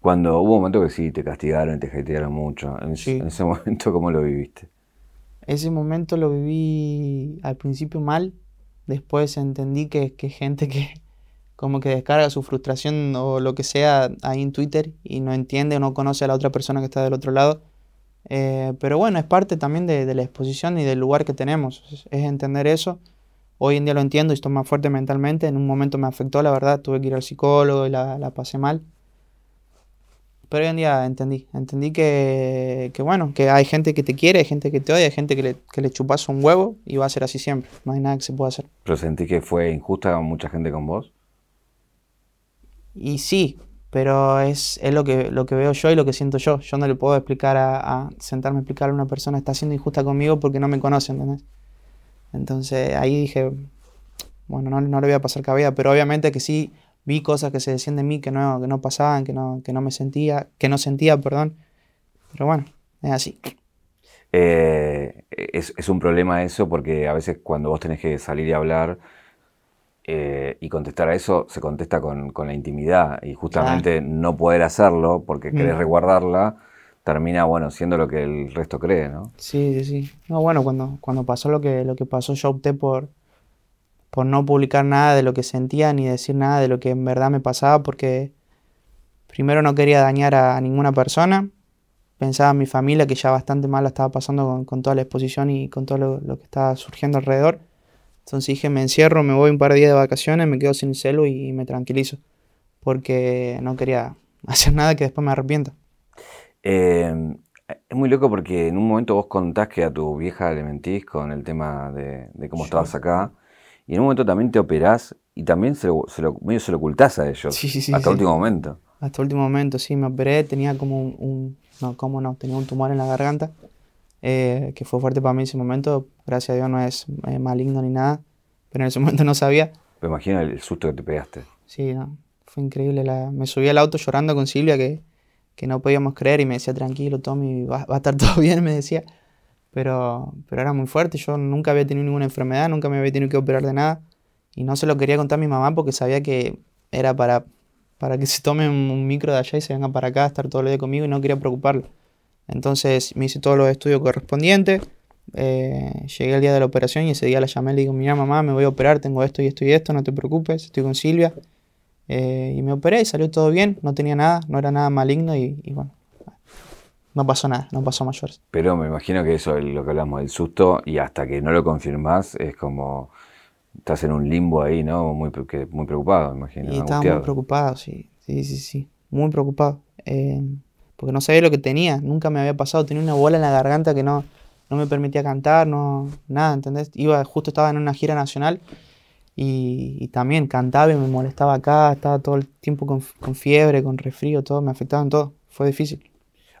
Cuando hubo un momento que sí, te castigaron, te hatearon mucho, en, sí. en ese momento, ¿cómo lo viviste? Ese momento lo viví al principio mal, después entendí que, que gente que como que descarga su frustración o lo que sea ahí en Twitter y no entiende o no conoce a la otra persona que está del otro lado. Eh, pero bueno, es parte también de, de, la exposición y del lugar que tenemos, es, es, entender eso. Hoy en día lo entiendo y estoy más fuerte mentalmente, en un momento me afectó, la verdad, tuve que ir al psicólogo y la, la pasé mal. Pero hoy en día entendí, entendí que, que, bueno, que hay gente que te quiere, hay gente que te odia, hay gente que le, que le chupas un huevo y va a ser así siempre, no hay nada que se pueda hacer. ¿Pero sentí que fue injusta mucha gente con vos? Y sí, pero es, es lo, que, lo que veo yo y lo que siento yo. Yo no le puedo explicar a, sentarme a explicarle a una persona está siendo injusta conmigo porque no me conoce, ¿entendés? Entonces ahí dije, bueno, no, no le voy a pasar cabida, pero obviamente que sí vi cosas que se decían de mí que no, que no pasaban, que no, que no me sentía, que no sentía, perdón. Pero bueno, es así. Eh, es, es, un problema eso porque a veces cuando vos tenés que salir y hablar eh, y contestar a eso, se contesta con, con la intimidad y justamente claro. no poder hacerlo porque querés mm. resguardarla termina, bueno, siendo lo que el resto cree, ¿no? Sí, sí, sí. No, bueno, cuando, cuando pasó lo que, lo que pasó yo opté por, por no publicar nada de lo que sentía ni decir nada de lo que en verdad me pasaba porque primero no quería dañar a ninguna persona, pensaba en mi familia que ya bastante mal la estaba pasando con, con toda la exposición y con todo lo, lo, que estaba surgiendo alrededor. Entonces dije, me encierro, me voy un par de días de vacaciones, me quedo sin celu y me tranquilizo, porque no quería hacer nada que después me arrepienta. Eh, es muy loco porque en un momento vos contás que a tu vieja le mentís con el tema de, de cómo estabas acá y en un momento también te operás y también se lo, se lo, medio se lo ocultás a ellos. Sí, sí, sí, hasta el último momento. Hasta el último momento, sí, me operé, tenía como un, un no, cómo no, tenía un tumor en la garganta, eh, que fue fuerte para mí en ese momento, gracias a Dios no es eh, maligno ni nada, pero en ese momento no sabía. Me imagino el, susto que te pegaste. Sí, no, fue increíble, la, me subí al auto llorando con Silvia que, que no podíamos creer y me decía, tranquilo, Tommy, va, va a estar todo bien, me decía pero, pero era muy fuerte. Yo nunca había tenido ninguna enfermedad, nunca me había tenido que operar de nada. Y no se lo quería contar a mi mamá porque sabía que era para, para que se tome un micro de allá y se venga para acá a estar todo el día conmigo y no quería preocuparla. Entonces me hice todos los estudios correspondientes. Eh, llegué al día de la operación y ese día la llamé y le digo, mira mamá, me voy a operar, tengo esto y esto y esto, no te preocupes, estoy con Silvia. Eh, y me operé y salió todo bien, no tenía nada, no era nada maligno y, y bueno, no pasó nada, no pasó mayores. Pero me imagino que eso es lo que hablamos del susto y hasta que no lo confirmás es como estás en un limbo ahí, ¿no? Muy, muy preocupado, me imagino. Y estaba muy preocupado, sí, sí, sí, sí, muy preocupado. Eh, porque no sabía lo que tenía, nunca me había pasado, tenía una bola en la garganta que no, no me permitía cantar, no, nada, ¿entendés? Iba, justo estaba en una gira nacional y, y también cantaba y me molestaba acá, estaba todo el tiempo con, con fiebre, con resfrío, todo, me afectaba en todo, fue difícil.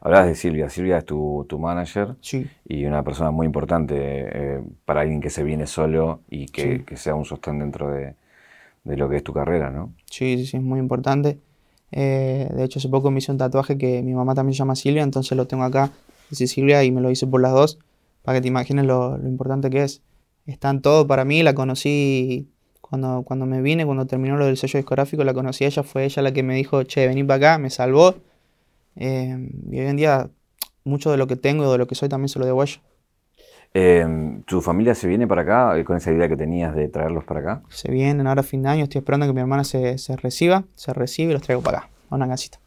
Hablabas de Silvia. Silvia es tu, tu manager sí. y una persona muy importante eh, para alguien que se viene solo y que, sí. que sea un sostén dentro de, de, lo que es tu carrera, ¿no? Sí, sí, sí, es muy importante. Eh, de hecho, hace poco me hice un tatuaje que mi mamá también se llama Silvia, entonces lo tengo acá, dice Silvia, y me lo hice por las dos, para que te imagines lo, lo importante que es. Está en todo para mí, la conocí cuando, cuando me vine, cuando terminó lo del sello discográfico, la conocí a ella, fue ella la que me dijo, che, vení para acá, me salvó eh, y hoy en día mucho de lo que tengo y de lo que soy también se lo debo a ella. Eh, ¿Tu familia se viene para acá eh, con esa idea que tenías de traerlos para acá? Se vienen ahora a fin de año, estoy esperando que mi hermana se, se reciba, se recibe y los traigo para acá, a una casita.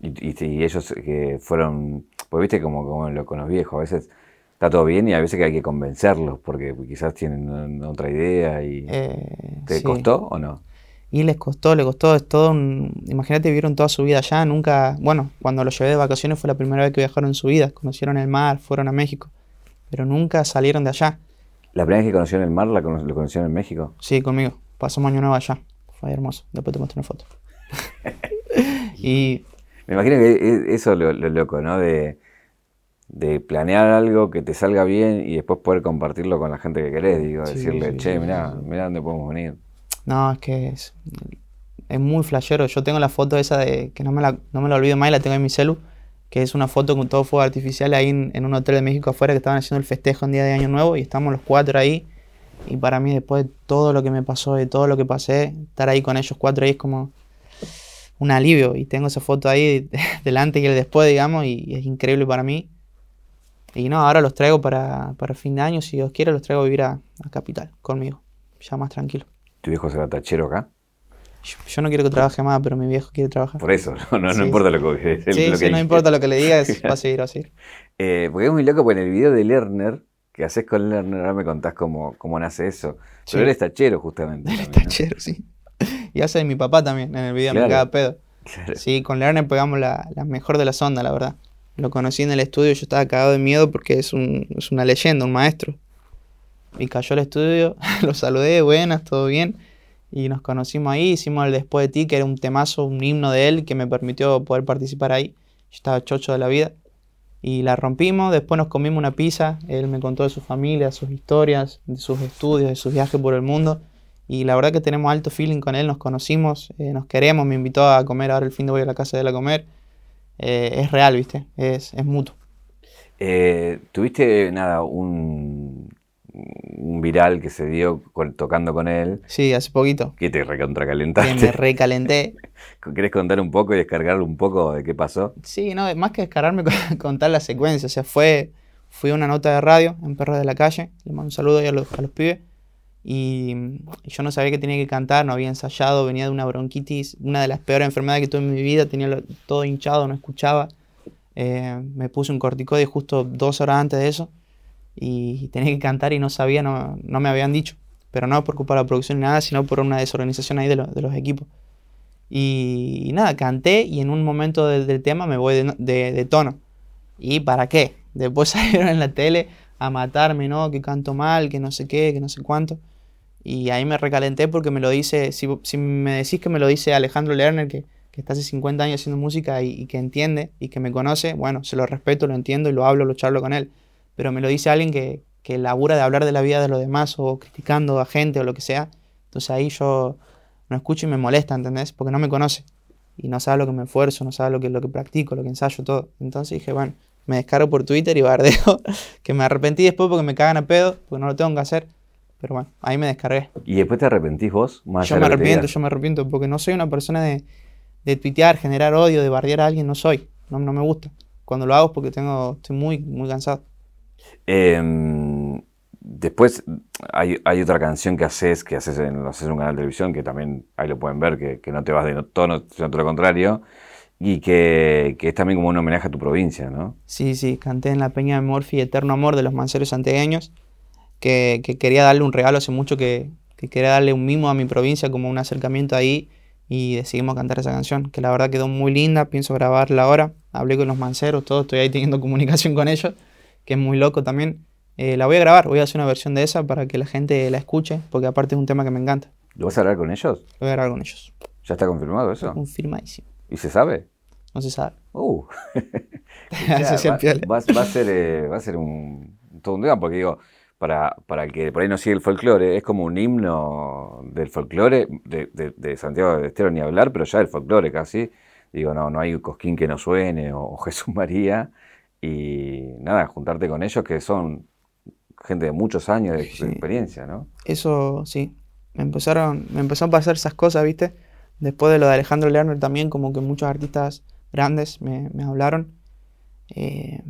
¿Y, y, y ellos que fueron, pues viste como, como lo, con los viejos, a veces está todo bien y a veces que hay que convencerlos porque quizás tienen otra idea y... Eh, ¿Te sí. costó o no? Y les costó, le costó, es todo un... Imagínate, vivieron toda su vida allá, nunca... Bueno, cuando los llevé de vacaciones fue la primera vez que viajaron en su vida, conocieron el mar, fueron a México, pero nunca salieron de allá. ¿La primera vez que conocieron el mar la cono- lo conocieron en México? Sí, conmigo, pasamos año nuevo allá, fue hermoso, después te muestro una foto. y Me imagino que eso es lo, lo loco, ¿no? De, de planear algo que te salga bien y después poder compartirlo con la gente que querés. Digo, Sí, decirle, sí, che, mirá, mirá dónde podemos venir. No, es que es, es muy flashero. Yo tengo la foto esa de que no me la, no me la olvido más y la tengo en mi celu, que es una foto con todo fuego artificial ahí en, en un hotel de México afuera que estaban haciendo el festejo en día de Año Nuevo y estamos los cuatro ahí. Y para mí, después de todo lo que me pasó, de todo lo que pasé, estar ahí con ellos cuatro ahí es como un alivio. Y tengo esa foto ahí delante y el después, digamos, y, es increíble para mí. Y no, ahora los traigo para, para fin de año, si Dios quiere, los traigo a vivir a, a Capital conmigo, ya más tranquilo. ¿Tu viejo será tachero acá? Yo, yo no quiero que trabaje más, pero mi viejo quiere trabajar. Por eso, no, no, no importa lo que, el- sí, lo sí, no importa lo que le digas, va a seguir, va a seguir. Eh, porque es muy loco, porque en el video de Lerner, que haces con Lerner, ahora me contás cómo, cómo nace eso. Pero eres tachero, justamente. Él también, está ¿no? chero, sí. Y hace de mi papá también, en el video Claro. me caga pedo. Claro. Sí, con Lerner pegamos la, la mejor de las ondas, la verdad. Lo conocí en el estudio, yo estaba cagado de miedo porque es, un, es una leyenda, un maestro. Y cayó al estudio, lo saludé, buenas, todo bien. Y nos conocimos ahí, hicimos el Después de ti, que era un temazo, un himno de él que me permitió poder participar ahí. Yo estaba chocho de la vida. Y la rompimos, después nos comimos una pizza, él me contó de su familia, sus historias, de sus estudios, de sus viajes por el mundo. Y la verdad que tenemos alto feeling con él, nos conocimos, eh, nos queremos, me invitó a comer, ahora el fin de voy a la casa de él a comer. Eh, es real, ¿viste? Es, es mutuo. Eh, Tuviste, nada, un, un viral que se dio con- tocando con él, Sí, hace poquito. que te Que recontracalentaste. me recalenté. ¿Querés contar un poco y descargar un poco de qué pasó? Sí, no, más que descargarme, contar la secuencia. O sea, fue, fui a una nota de radio en Perros de la Calle. Le mando un saludo ahí a los, a los pibes. Y, yo no sabía que tenía que cantar, no había ensayado, venía de una bronquitis, una de las peores enfermedades que tuve en mi vida, tenía todo hinchado, no escuchaba. Eh, me puse un corticoide justo dos horas antes de eso y tenía que cantar y no sabía, no, no me habían dicho. Pero no por culpa de la producción ni nada, sino por una desorganización ahí de, lo- de los equipos. Y, nada, canté y en un momento del, tema me voy de, de- de tono. ¿Y para qué? Después salieron en la tele a matarme, ¿no? Que canto mal, que no sé qué, que no sé cuánto. Y ahí me recalenté porque me lo dice, si, si me decís que me lo dice Alejandro Lerner, que, que está hace 50 años haciendo música y, y que entiende y que me conoce, bueno, se lo respeto, lo entiendo y lo hablo, lo charlo con él. Pero me lo dice alguien que, que labura de hablar de la vida de los demás o criticando a gente o lo que sea. Entonces ahí yo no escucho y me molesta, ¿entendés? Porque no me conoce. Y no sabe lo que me esfuerzo, no sabe lo que, lo que practico, lo que ensayo, todo. Entonces dije, bueno, me descargo por Twitter y bardeo, que me arrepentí después porque me cagan a pedo, porque no lo tengo que hacer. Pero bueno, ahí me descargué. ¿Y después te arrepentís vos? Más Yo me arrepiento, yo me arrepiento, porque no soy una persona de, de tuitear, generar odio, de bardear a alguien, no soy. No, no me gusta. Cuando lo hago es porque tengo, estoy muy, muy cansado. Em, después hay, hay otra canción que haces, que haces en, haces en un canal de televisión, que también ahí lo pueden ver, que, que no te vas de no- tono, sino todo lo contrario, y que, que es también como un homenaje a tu provincia, ¿no? Sí, sí, canté en la Peña de Morphy Eterno Amor de los Manceros Santiagueños, que, que quería darle un regalo hace mucho, que, que quería darle un mimo a mi provincia como un acercamiento ahí y decidimos cantar esa canción, que la verdad quedó muy linda, pienso grabarla ahora, hablé con los Manceros, todo, estoy ahí teniendo comunicación con ellos, que es muy loco también. Eh, la voy a grabar, voy a hacer una versión de esa para que la gente la escuche, porque aparte es un tema que me encanta. ¿Lo vas a hablar con ellos? Lo voy a grabar con ellos. ¿Ya está confirmado eso? Confirmadísimo. ¿Y se sabe? No se sabe. Uh. Se va, va- va a ser, eh, va a ser un, todo un tema, porque digo, para, para el que por ahí no sigue el folclore, es como un himno del folclore, de, de- de Santiago de Estero ni hablar, pero ya del folclore casi. Digo, no, no hay Cosquín que no suene o, Jesús María. Y nada, juntarte con ellos que son gente de muchos años de, de experiencia, ¿no? Eso sí, me empezaron, me empezó a pasar esas cosas, ¿viste? Después de lo de Alejandro Lerner también, como que muchos artistas grandes me, hablaron. Eh,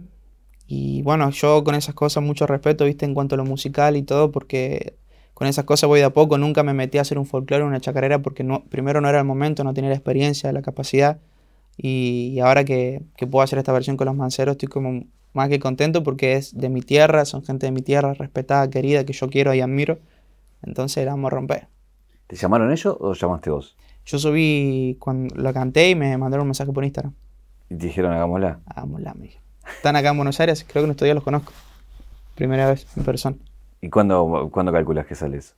y bueno, yo con esas cosas mucho respeto, ¿viste? En cuanto a lo musical y todo, porque con esas cosas voy de a poco, nunca me metí a hacer un folclore, una chacarera, porque primero no era el momento, no tenía la experiencia, la capacidad. Y, y ahora que, que puedo hacer esta versión con los manceros, estoy como más que contento porque es de mi tierra, son gente de mi tierra, respetada, querida, que yo quiero y admiro. Entonces la vamos a romper. ¿Te llamaron ellos o llamaste vos? Yo subí cuando lo canté y me mandaron un mensaje por Instagram. Y te dijeron, hagámosla. Hagámosla, me dijeron. Están acá en Buenos Aires, creo que en estos días los conozco. Primera vez en persona. ¿Y cuándo, cuándo calculas que sales?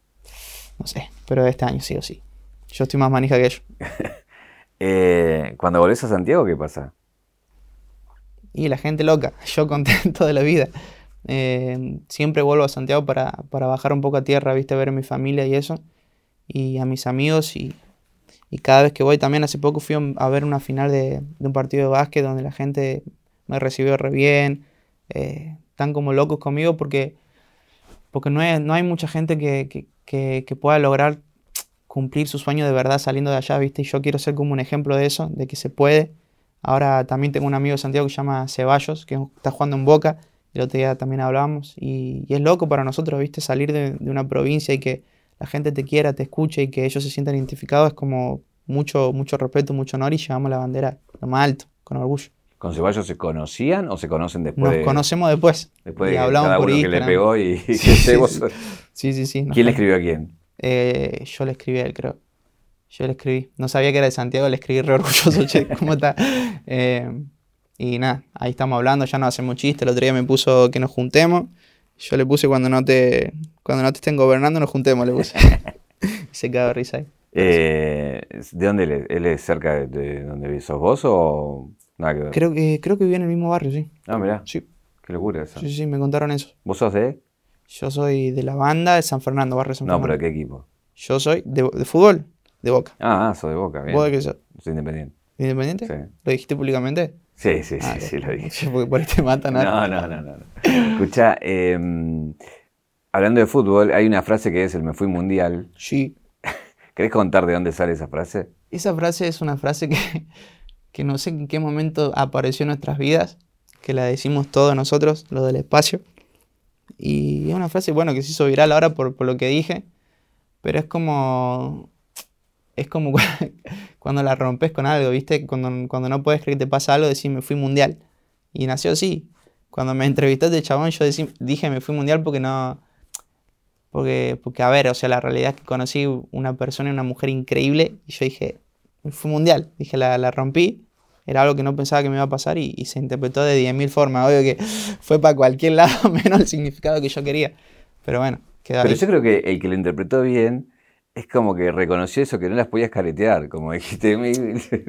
No sé, pero este año sí o sí. Yo estoy más manija que ellos. Eh, cuando volvés a Santiago, ¿qué pasa? Y la gente loca, yo contento de la vida. Eh, siempre vuelvo a Santiago para, para, bajar un poco a tierra, viste, ver a mi familia y eso. Y a mis amigos. Y, y cada vez que voy, también hace poco fui a ver una final de, un partido de básquet donde la gente me recibió re bien. Eh, están como locos conmigo porque, porque no, no hay mucha gente que, que, pueda lograr cumplir su sueño de verdad saliendo de allá, ¿viste? Y yo quiero ser como un ejemplo de eso, de que se puede. Ahora también tengo un amigo de Santiago que se llama Ceballos, que está jugando en Boca. El otro día también hablábamos. Y, es loco para nosotros, ¿viste? Salir de, una provincia y que la gente te quiera, te escuche y que ellos se sientan identificados es como mucho, mucho respeto, mucho honor y llevamos la bandera lo más alto, con orgullo. ¿Con Ceballos se conocían o se conocen después? Nos de, conocemos después. Después de hablamos cada por uno que Instagram. le pegó y, Sí, que sí, sí. Sí, sí, ¿Quién le escribió a quién? Eh, yo le escribí a él, creo. Yo le escribí. No sabía que era de Santiago, le escribí re orgulloso, che, ¿cómo está? Eh, y nada, ahí estamos hablando, ya no hacemos chiste. El otro día me puso que nos juntemos. Yo le puse cuando no te, cuando no te estén gobernando, nos juntemos, le puse. Se cagó de risa ahí. Eh, ¿De dónde él es? ¿Él es cerca de, de donde sos vos o nada que ver? Creo que, creo que vive en el mismo barrio, sí. Ah, mirá, Sí, qué locura eso. sí, sí, me contaron eso. ¿Vos sos de? Yo soy de la banda de San Fernando, barrio San No, pero Fernando. ¿de qué equipo? Yo soy de, de fútbol, de Boca. Ah, ah, sos de Boca, bien. ¿Vos de qué sos? Soy independiente. ¿Independiente? Sí. ¿Lo dijiste públicamente? Sí, sí, sí, Ah, sí, lo dije. Porque por ahí te matan. ¿no? No, no, no, no. no. Escucha, hablando de fútbol, hay una frase que es el me fui mundial. Sí. ¿Querés contar de dónde sale esa frase? Esa frase es una frase que, que no sé en qué momento apareció en nuestras vidas, que la decimos todos nosotros, lo del espacio. Y es una frase, bueno, que se hizo viral ahora por, por lo que dije, pero es como... Es como cu- cuando la rompes con algo, ¿viste? Cuando, cuando no puedes creer que te pasa algo, decís me fui mundial. Y nació así. Cuando me entrevistaste de chabón, yo decí- dije me fui mundial porque no... Porque, porque, a ver, o sea, la realidad es que conocí una persona y una mujer increíble y yo dije, fue mundial. Dije, la, la rompí. Era algo que no pensaba que me iba a pasar y, y se interpretó de 10.000 formas. Obvio que fue para cualquier lado menos el significado que yo quería. Pero bueno, quedó Pero ahí. yo creo que el que lo interpretó bien es como que reconoció eso, que no las podías caretear, como dijiste.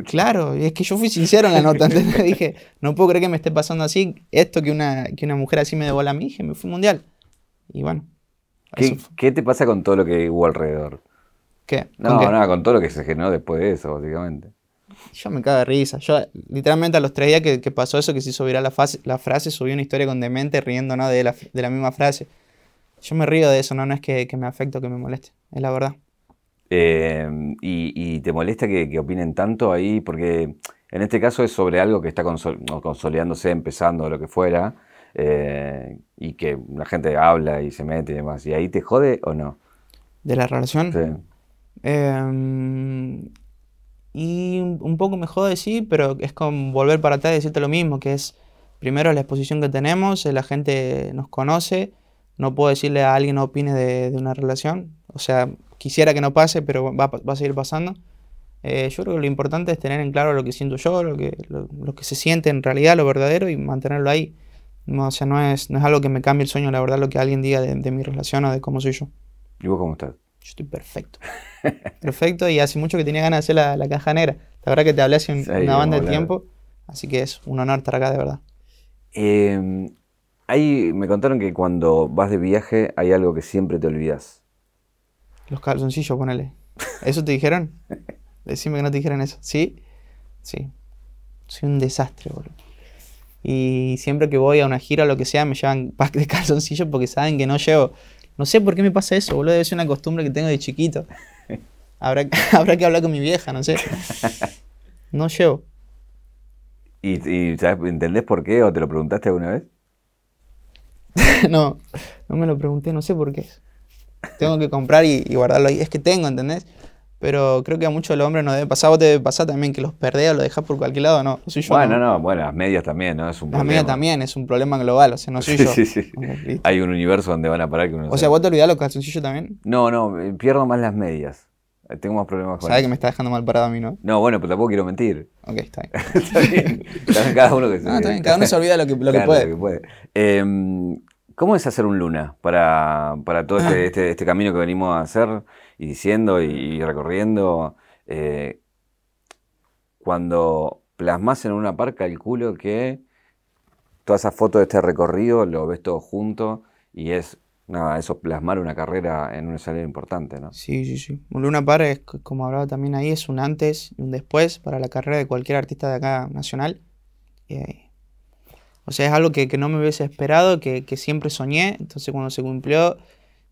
Claro, y es que yo fui sincero en la nota. ¿entendés? dije, no puedo creer que me esté pasando así. Esto que una, que una mujer así me devuelva a mí, dije, me fui mundial. Y bueno. ¿Qué, te pasa con todo lo que hubo alrededor? ¿Qué? ¿Con No, qué? nada, con todo lo que se generó después de eso, básicamente. Yo me cago de risa. Yo, literalmente, a los tres días que, que pasó eso, que se hizo viral la, fase- la frase, subí una historia con demente riéndonos de la, de la misma frase. Yo me río de eso, no, no es que, que me afecte o que me moleste, es la verdad. Eh, y, y te molesta que, que opinen tanto ahí? Porque en este caso es sobre algo que está consol- consolidándose, empezando, lo que fuera, eh, y que la gente habla y se mete y demás. ¿Y ahí te jode o no? De la relación. Sí. Em, y un poco me jode, sí, pero es como volver para atrás y decirte lo mismo, que es primero la exposición que tenemos, eh, la gente nos conoce, no puedo decirle a alguien no opine de, de una relación, o sea, quisiera que no pase, pero va, va a seguir pasando. Eh, yo creo que lo importante es tener en claro lo que siento yo, lo que, lo, lo que se siente en realidad, lo verdadero, y mantenerlo ahí. No, o sea, no es, no es algo que me cambie el sueño, la verdad, lo que alguien diga de, de mi relación o de cómo soy yo. ¿Y vos cómo estás? Yo estoy perfecto. Perfecto y hace mucho que tenía ganas de hacer la, la caja negra. La verdad que te hablé hace un- Sí, una banda de tiempo, así que es un honor estar acá de verdad. Eh, ahí me contaron que cuando vas de viaje hay algo que siempre te olvidas. Los calzoncillos, ponele. ¿Eso te dijeron? Decime que no te dijeron eso. ¿Sí? Sí. Soy un desastre, boludo. Y siempre que voy a una gira o lo que sea, me llevan pack de calzoncillos porque saben que no llevo. No sé por qué me pasa eso, boludo. Debe ser una costumbre que tengo de chiquito. Habrá, habrá que hablar con mi vieja, no sé. No llevo. ¿Y, y sabes, entendés por qué o te lo preguntaste alguna vez? no, no me lo pregunté, no sé por qué. Tengo que comprar y, y guardarlo ahí. Es que tengo, ¿entendés? Pero creo que a muchos los hombres nos debe pasar. Vos te debe pasar también que los perdés o los dejás por cualquier lado, no. no soy yo. Bueno, no. no, bueno, las medias también, ¿no? Es un Las problema. mías también es un problema global, o sea, no soy Sí, yo. sí, sí. Hay un universo donde van a parar que uno no O sea, sabe. vos te olvidás los calzoncillos también. No, no, pierdo más las medias. Eh, Tengo más problemas con Sabés que me está dejando mal parado a mí, ¿no? No, bueno, pero tampoco quiero mentir. Ok, está bien. Está bien. Cada uno que se No, está bien, cada uno se olvida lo que, lo que puede. lo que puede. Eh, ¿Cómo es hacer un Luna para, para todo Ah. este, este, este camino que venimos a hacer y diciendo y, y recorriendo? Eh, cuando plasmas en una par, calculo que toda esa foto de este recorrido lo ves todo junto y es, nada, eso plasmar una carrera en un escenario importante, ¿no? Sí, sí, sí. Un Luna Par, es, como hablaba también ahí, es un antes y un después para la carrera de cualquier artista de acá nacional. Eh, o sea, es algo que, que no me hubiese esperado, que, que siempre soñé. Entonces, cuando se cumplió,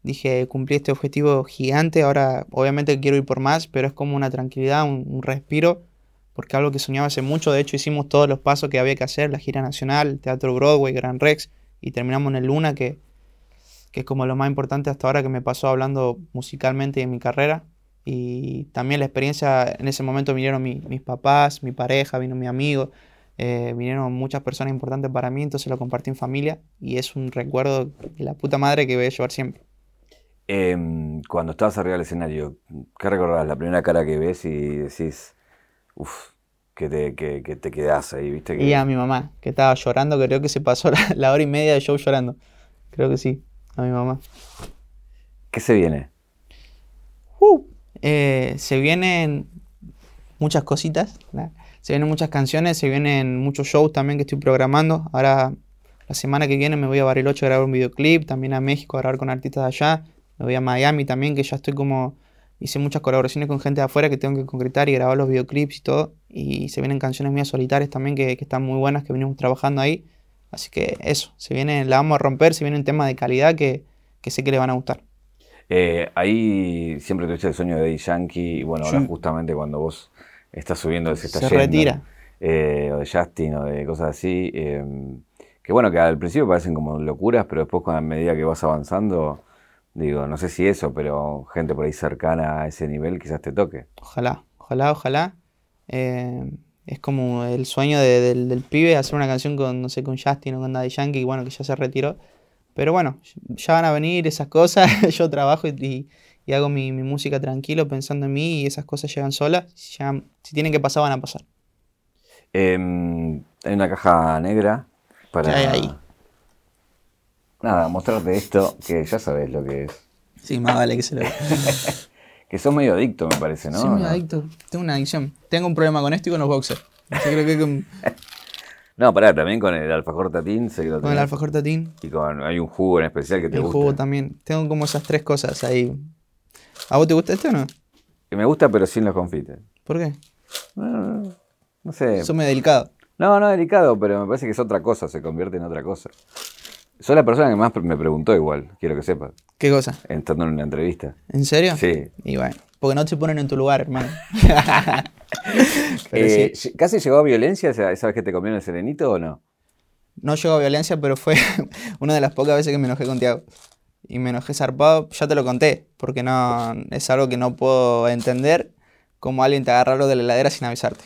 dije, cumplí este objetivo gigante. Ahora, obviamente, quiero ir por más, pero es como una tranquilidad, un, un respiro, porque algo que soñaba hace mucho. De hecho, hicimos todos los pasos que había que hacer: la gira nacional, Teatro Broadway, Gran Rex, y terminamos en el Luna, que que es como lo más importante hasta ahora que me pasó hablando musicalmente en mi carrera. Y también la experiencia, en ese momento vinieron mi- mis papás, mi pareja, vino mi amigo, eh, vinieron muchas personas importantes para mí, entonces lo compartí en familia y es un recuerdo de la puta madre que voy a llevar siempre. Em, cuando estabas arriba del escenario, ¿qué recordás? La primera cara que ves y decís, uff, que te, que, que te quedás ahí, ¿viste? Que- Y a mi mamá, que estaba llorando, creo que se pasó la, la hora y media de show llorando. Creo que sí, a mi mamá. ¿Qué se viene? Uh, eh, se vienen muchas cositas, nah, se vienen muchas canciones, se vienen muchos shows también que estoy programando. Ahora, la semana que viene me voy a Bariloche a grabar un videoclip, también a México a grabar con artistas de allá. Me voy a Miami también, que ya estoy como. Hice muchas colaboraciones con gente de afuera que tengo que concretar y grabar los videoclips y todo. Y se vienen canciones mías solitarias también que, que están muy buenas, que venimos trabajando ahí. Así que eso, se viene, la vamos a romper, se vienen temas de calidad que, que sé que le van a gustar. Eh, ahí siempre tuviste el sueño de Daddy Yankee, y bueno, ahora Sí. justamente cuando vos estás subiendo, se está Se yendo, retira. eh, o de Justin, o de cosas así, eh, que bueno, que al principio parecen como locuras, pero después con la medida que vas avanzando, digo, no sé si eso, pero gente por ahí cercana a ese nivel quizás te toque. Ojalá, ojalá, ojalá. Es como el sueño de- del, del pibe hacer una canción con, no sé, con Justin o con Daddy Yankee, bueno, que ya se retiró. Pero bueno, ya van a venir esas cosas. Yo trabajo y, y- y hago mi, mi música tranquilo pensando en mí y esas cosas llegan solas. Ya- si tienen que pasar, van a pasar. Eh, hay una caja negra para... ¿Qué hay ahí? Nada, mostrarte esto, que ya sabes lo que es. Sí, más vale que se lo Que sos medio adicto, me parece, ¿no? Soy muy ¿No? adicto. Tengo una adicción. Tengo un problema con esto y con los boxers. Yo creo que con, No, pará, también con el alfajor tatín, sé que con el alfajor tatín, Y con, hay un jugo en especial que te el gusta. jugo también. Tengo como esas tres cosas ahí. ¿A vos te gusta este o no? Me gusta, pero sin los confites. ¿Por qué? No, no, no sé. Son muy delicado. No, no delicado, pero me parece que es otra cosa, se convierte en otra cosa. Soy la persona que más me preguntó igual, quiero que sepas, ¿Qué cosa? estando en una entrevista. ¿En serio? Sí. Y bueno, porque no te ponen en tu lugar, hermano. Eh, sí, ¿Casi llegó a violencia esa, vez que te comieron el serenito o no? no llegó a violencia, pero fue una de las pocas veces que me enojé con Tiago. Y me enojé zarpado, ya te lo conté, porque no es algo que no puedo entender cómo alguien te agarra algo de la heladera sin avisarte.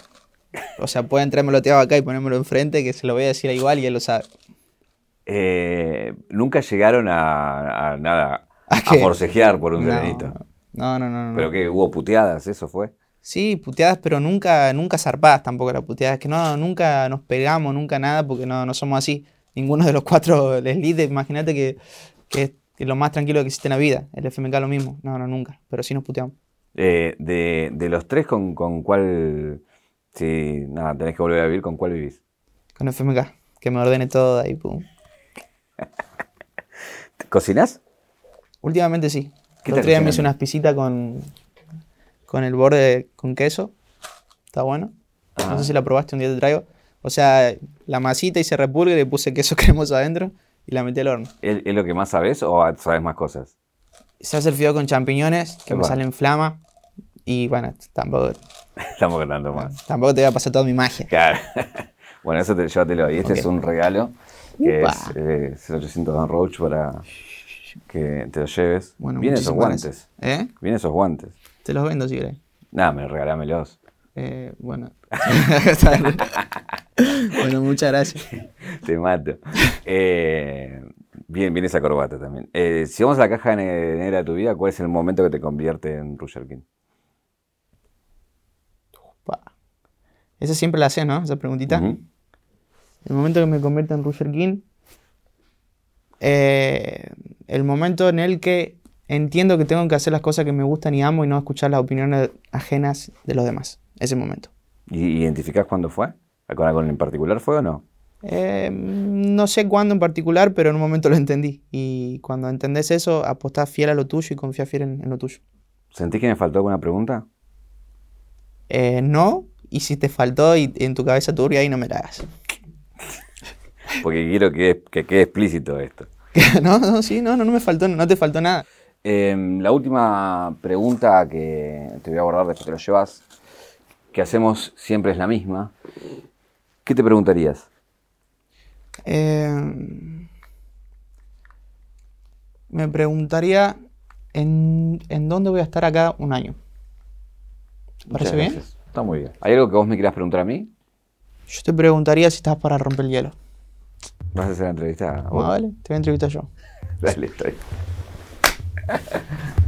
O sea, pueden traérmelo Tiago acá y ponérmelo enfrente, que se lo voy a decir igual y él lo sabe. Eh, Nunca llegaron a, a nada, ¿A a, forcejear por un No, serenito. no, no, no. no. Pero que hubo puteadas, eso fue. Sí, puteadas, pero nunca, nunca zarpadas tampoco las puteadas. Que no, nunca nos pegamos, nunca nada, porque no, no somos así. Ninguno de los cuatro les líderes, imagínate que, que es que es lo más tranquilo que existe en la vida. El FMK lo mismo. No, no, nunca. Pero sí nos puteamos. Eh, de, de los tres, ¿con, con cuál, si nada, tenés que volver a vivir, ¿con cuál vivís? Con FMK. Que me ordene todo ahí, pum. ¿Cocinás? Últimamente sí. ¿Qué El otro día me hice unas pisitas con, con el borde con queso. Está bueno. No Ah. sé si la probaste, un día te traigo. O sea, la masita hice repulgue, le puse queso cremoso adentro y la metí al horno. ¿Es, lo que más sabes o sabes más cosas? Se hace el fideo con champiñones, que me Epa. salen flama. Y bueno, tampoco, Estamos ganando más. tampoco te voy a pasar toda mi magia. Claro. bueno, eso te, llévatelo. Y este es un regalo que Upa. es eh, 0800 Don Roach para que te lo lleves. Bueno, Vienen esos guantes. ¿Eh? Vienen esos guantes. Te los vendo si querés. Nada, me regalámelos. Eh, bueno. bueno, muchas gracias. Te mato. Eh, bien, bien esa corbata también. Eh, si vamos a la caja ne- negra de tu vida, ¿cuál es el momento que te convierte en Roger King? Esa siempre la sé, ¿no? Esa preguntita. El momento que me convierto en Roger King. eh, el momento en el que entiendo que tengo que hacer las cosas que me gustan y amo y no escuchar las opiniones ajenas de los demás. Ese momento. ¿Y identificás cuándo fue? ¿Con algo en particular fue o no? Eh, no sé cuándo en particular, pero en un momento lo entendí. Y cuando entendés eso, apostás fiel a lo tuyo y confía fiel en, en lo tuyo. ¿Sentís que me faltó alguna pregunta? Eh, no, y si te faltó y en tu cabeza turbia ahí no me la hagas. Porque quiero que, que quede explícito esto. no, no, sí, no, no, no me faltó, no te faltó nada. Em, la última pregunta que te voy a abordar después que lo llevas, que hacemos siempre es la misma. ¿Qué te preguntarías? Eh, me preguntaría en, en dónde voy a estar acá un año. ¿Te ¿Parece bien? Está muy bien. ¿Hay algo que vos me quieras preguntar a mí? Yo te preguntaría si estás para romper el hielo. ¿Vas a hacer la entrevista? a Ah, vos? vale, te voy a entrevistar yo. Dale, estoy.